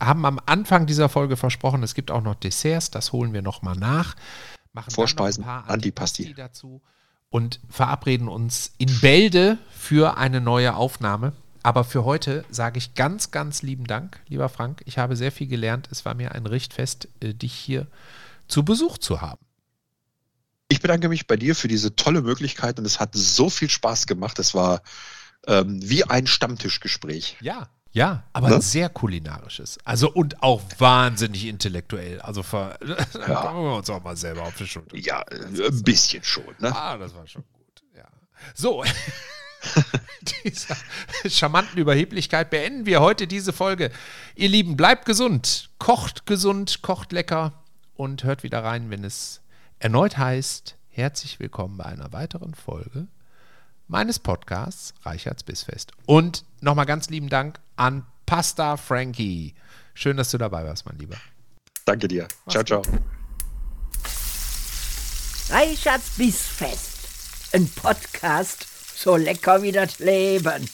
haben am Anfang dieser Folge versprochen, es gibt auch noch Desserts. Das holen wir nochmal nach. Machen Vorspeisen, Antipasti dazu und verabreden uns in Bälde für eine neue Aufnahme. Aber für heute sage ich ganz, ganz lieben Dank, lieber Frank. Ich habe sehr viel gelernt. Es war mir ein Richtfest, äh, dich hier zu Besuch zu haben. Ich bedanke mich bei dir für diese tolle Möglichkeit und es hat so viel Spaß gemacht. Es war ähm, wie ein Stammtischgespräch. Ja, ja, aber ne? sehr kulinarisches. Also und auch wahnsinnig intellektuell. Also ver ja. wir uns auch mal selber auf die Schulter. Ja, ein bisschen schon. Ne? Ah, das war schon gut. Ja. So. dieser charmanten Überheblichkeit beenden wir heute diese Folge. Ihr Lieben, bleibt gesund, kocht gesund, kocht lecker und hört wieder rein, wenn es erneut heißt, herzlich willkommen bei einer weiteren Folge meines Podcasts Reichards Bissfest. Und nochmal ganz lieben Dank an Pasta Frankie. Schön, dass du dabei warst, mein Lieber. Danke dir. Mach's ciao, ciao. Reichards Bissfest. Ein Podcast so lecker wie das Leben.